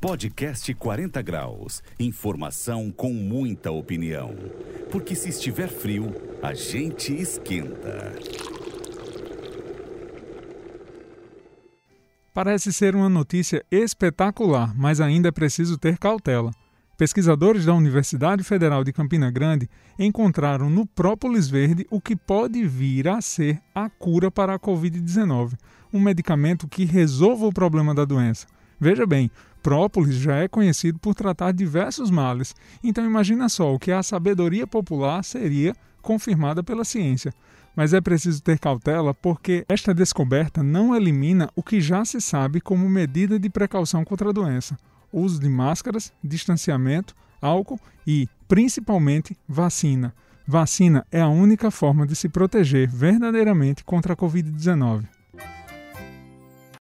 Podcast 40 Graus. Informação com muita opinião. Porque se estiver frio, a gente esquenta. Parece ser uma notícia espetacular, mas ainda é preciso ter cautela. Pesquisadores da Universidade Federal de Campina Grande encontraram no própolis verde o que pode vir a ser a cura para a Covid-19, um medicamento que resolva o problema da doença. Veja bem, própolis já é conhecido por tratar diversos males, então imagina só o que a sabedoria popular seria confirmada pela ciência. Mas é preciso ter cautela porque esta descoberta não elimina o que já se sabe como medida de precaução contra a doença: o uso de máscaras, distanciamento, álcool e, principalmente, vacina. Vacina é a única forma de se proteger verdadeiramente contra a Covid-19.